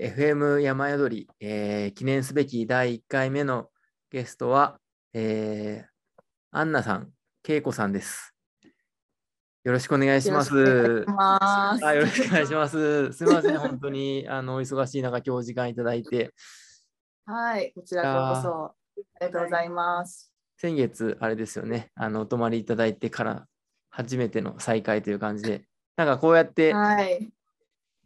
FM 山宿り、えー記念すべき第1回目のゲストは、えーアンナさん、恵子さんです。よろしくお願いします。よろしくお願いします。す。すみません、本当にあのお忙しい中、今日お時間いただいて、はい、こちらこそ。ありがとうございます。先月、あれですよね、あのお泊まりいただいてから初めての再会という感じで、なんかこうやってはい。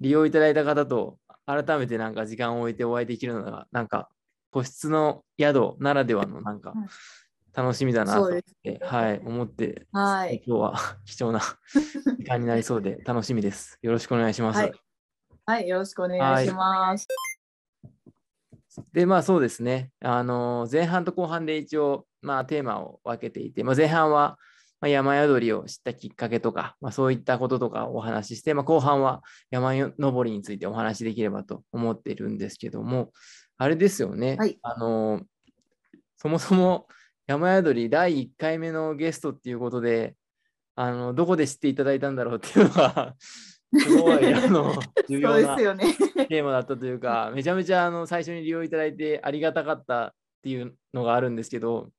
利用いただいた方と改めてなんか時間を置いてお会いできるのが、なんか個室の宿ならではのなんかうん楽しみだなと思って、はい、思って、はい。今日は 貴重な 時間になりそうで楽しみです。よろしくお願いします。はいはい、よろしくお願いします。で、まあそうですね。あの、前半と後半で一応、まあテーマを分けていて、まあ、前半は、まあ、山宿りを知ったきっかけとか、まあ、そういったこととかをお話しして、まあ、後半は山登りについてお話しできればと思っているんですけども、あれですよね。はいあの、そもそも山宿り第1回目のゲストっていうことで、あの、どこで知っていただいたんだろうっていうのが、すごい、あの、重要な。テーマだったというか、めちゃめちゃあの最初に利用いただいてありがたかったっていうのがあるんですけど、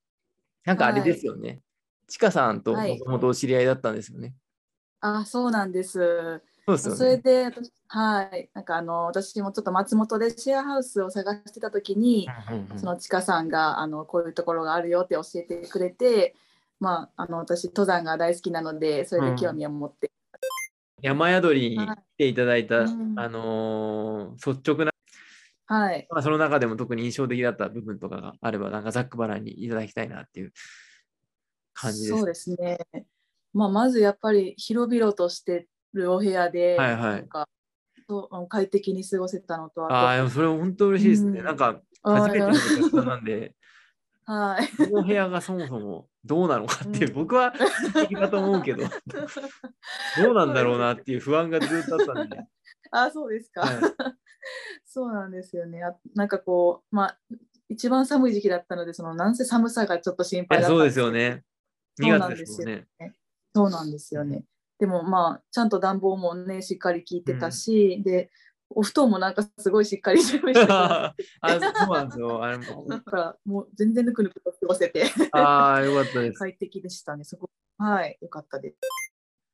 なんかあれですよね。ちかさんとはい。もともとお知り合いだったんですよね。あ、そうなんです。そうですよね。それで、私はい、なんかあの私もちょっと松本でシェアハウスを探してた時に、うんうんうん。そのちかさんがあのこういうところがあるよって教えてくれて、まああの私登山が大好きなので、それで興味を持って、山宿りに来ていただいた、うん。あのー率直な、はい、まあ、その中でも特に印象的だった部分とかがあれば、なんかざっくばらんにいただきたいなっていう感じです。そうですね。まあ、まずやっぱり広々としてるお部屋で、はいはいなんかそう快適に過ごせたのと、ああ、あでもそれ本当嬉しいですね。うんなんかと初めてのおあ客さんなんで、はい。この部屋がそもそもどうなのかっていう、うん僕は素敵だと思うけど、どうなんだろうなっていう不安がずっとあったんで。あ、そうですか。はい そうなんですよね。あなんかこう、まあ、一番寒い時期だったので、そのなんせ寒さがちょっと心い配だったやそうですよね。そう2月なんですよね。そうなんですよね。でもまあ、ちゃんと暖房もね、しっかり効いてたし、で、お布団もなんかすごいしっかりしてくだ あそうなんですよ。あれもさってだからもう全然ぬくぬくと過ごせてああ、よかったです。快適でしたね。すごい。はい、よかったです。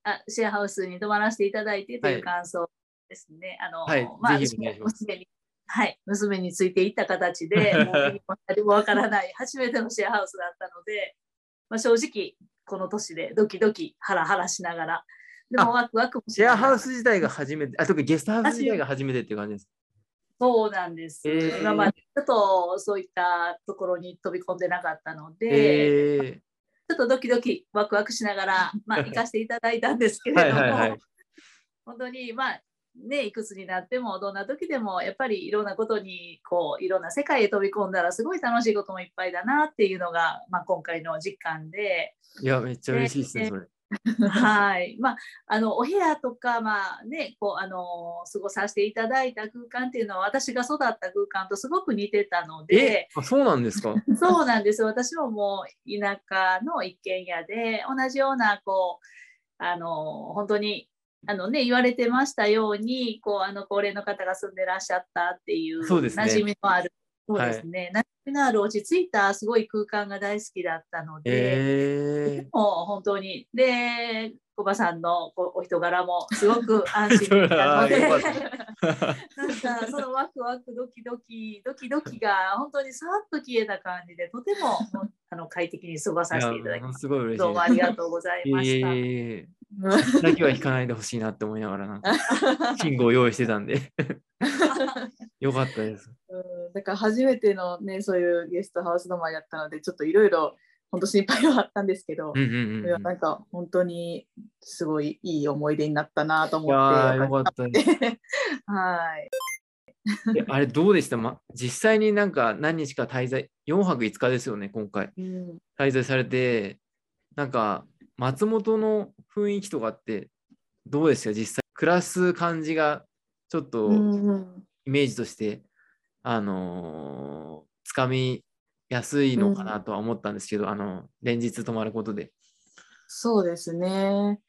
あシェアハウスに泊まらせていただいてとはいいう感想ですね。あの、はいまあ、ぜひお願いします娘に、はい、娘についていった形で、もう何も何もわからない初めてのシェアハウスだったので、まあ、正直、この年でドキドキ、ハラハラしながら、でもワクワクもしシェアハウス自体が初めて、あ、特にゲストハウス自体が初めてっていう感じです。そうなんです。えー今までちょっとそういったところに飛び込んでなかったので、えー、ちょっとドキドキ、ワクワクしながら、まあ、行かせていただいたんですけれども、はい本当に、まあ、ね、いくつになっても、どんな時でも、やっぱりいろんなことに、こう、いろんな世界へ飛び込んだら、すごい楽しいこともいっぱいだなっていうのが、まあ、今回の実感で、いや、めっちゃ嬉しいですね、それ。はい。まあ、あの、お部屋とか、まあね、こう、あの、過ごさせていただいた空間っていうのは、私が育った空間とすごく似てたのえで、あ、そうなんですか？そうなんです。私ももう田舎の一軒家で、同じような、こう、あの、本当に、あのね、言われてましたように、こう、あの、高齢の方が住んでらっしゃったっていう、そうですね。馴染みのある、そうですね、馴染みのある落ち着いた、すごい空間が大好きだったので、えもう本当に、で、小葉さんのお人柄もすごく安心できたので、なんかそのワクワクドキドキドキドキが本当にさっと消えた感じでとてもあの快適に過ごー、させていただきましいです。どうもありがとうございました。いえいえいえだけは引かないでほしいなって思いながら、なんか、信号を用意してたんで、よかったです。うんだから初めてのね、そういうゲストハウス泊まりだったので、ちょっといろいろ本当心配はあったんですけど、うんうんうんなんか本当にすごいいい思い出になったなと思って。いやーよかったです。はい。えあれどうでした、ま、実際になんか何日か滞在、4泊5日ですよね、今回。うん滞在されて、なんか松本の雰囲気とかってどうですか、実際。暮らす感じがちょっとうんうんイメージとして、あのーつかみやすいのかなとは思ったんですけど、あの連日泊まることで。そうですね。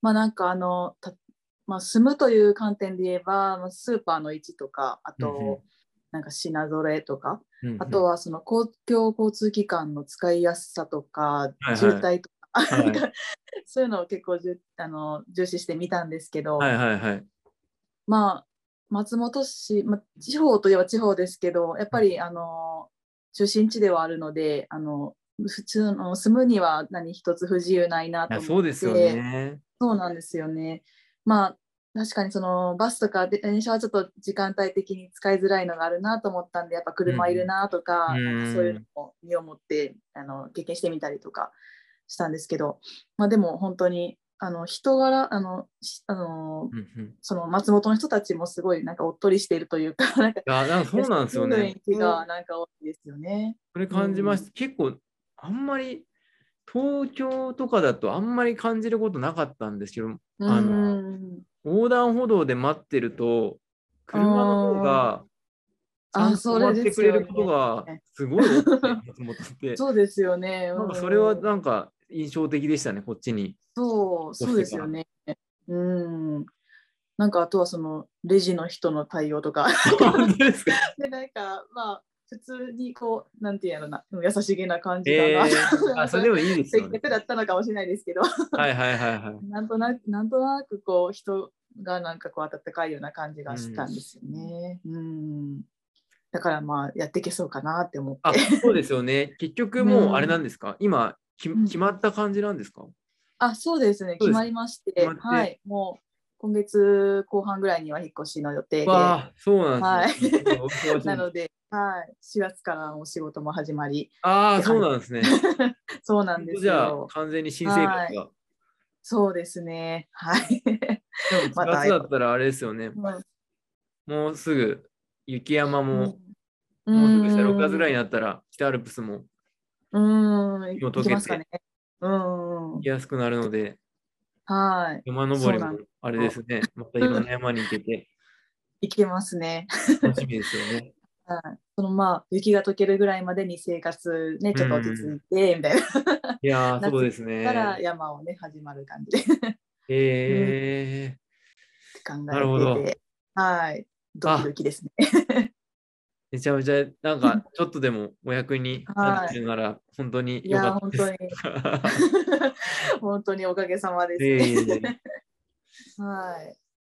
まあなんかあのたまあ、住むという観点で言えば、まあスーパーの位置とか、あと、うんうんなんか品揃えとか、うんうんあとはその公共交通機関の使いやすさとか、はい渋滞とか、はい。そういうのを結構じゅあの重視してみたんですけど、はいはいはい。まあ松本市、まあ、地方といえば地方ですけどやっぱりあの中心地ではあるのであの普通の住むには何一つ不自由ないないとや思って。そうですよね。そうなんですよね。まあ確かにそのバスとかで電車はちょっと時間帯的に使いづらいのがあるなと思ったんでやっぱ車いるなとか,、うんなんかそういうのを身をもってあの経験してみたりとかしたんですけど、まあ、でも本当にあの人柄あのしあのうんうん、いその松本の人たちもすごいなんかおっとりしているというか なんかやなんかそうなんですよね。がなんか多いですよね。それ感じました。結構、あんまり東京とかだとあんまり感じることなかったんですけど、あのうん横断歩道で待ってると、車の方が、あとそれで止まってくれすよねることがすごい。そうですよね。なんかうんそれはなんか印象的でしたね、こっちに。そう、そうですよね。うん。なんかあとはそのレジの人の対応とかで なんかまあ普通にこうなんていうのな優しげな感じえだな、ー、あ、それでもいいです接よね。客だったのかもしれないですけどはいはいはいはい。なんとなくなんとなくこう人がなんかこう温かいような感じがしたんですよね。うん。だからまあやっていけそうかなって思って。あ、そうですよね。結局もううんあれなんですか、今きうん決まった感じなんですか、あ、そうですね。決まりまして、はい、もう今月後半ぐらいには引っ越しの予定で。そうなんですね。お忙しい なので、はい、4月からお仕事も始まり、ああ、そうなんですね。そうなんですじゃあ、よ。完全に新生活が。そうですね。はい。でも また4月だったらあれですよね。うんもうすぐ雪山も、うもうすぐしたらん6月ぐらいになったら北アルプスもうん、もう溶けてね。うん行、きやすくなるので、はい、山登りもあれですね。またいろんな山に行けて 行けますね。楽しみですよね。はい、そのまあ雪が溶けるぐらいまでに生活ねちょっと落ち着いて、みたいな。いや そうですね。から山をね始まる感じでえ考なるほどえてて、はい、ドキドキですね。ー、めちゃめちゃ、なんか、ちょっとでもお役になってるなら、本当にい良かやったです。本当に。本当におかげさまです、いえいえいえ。はい。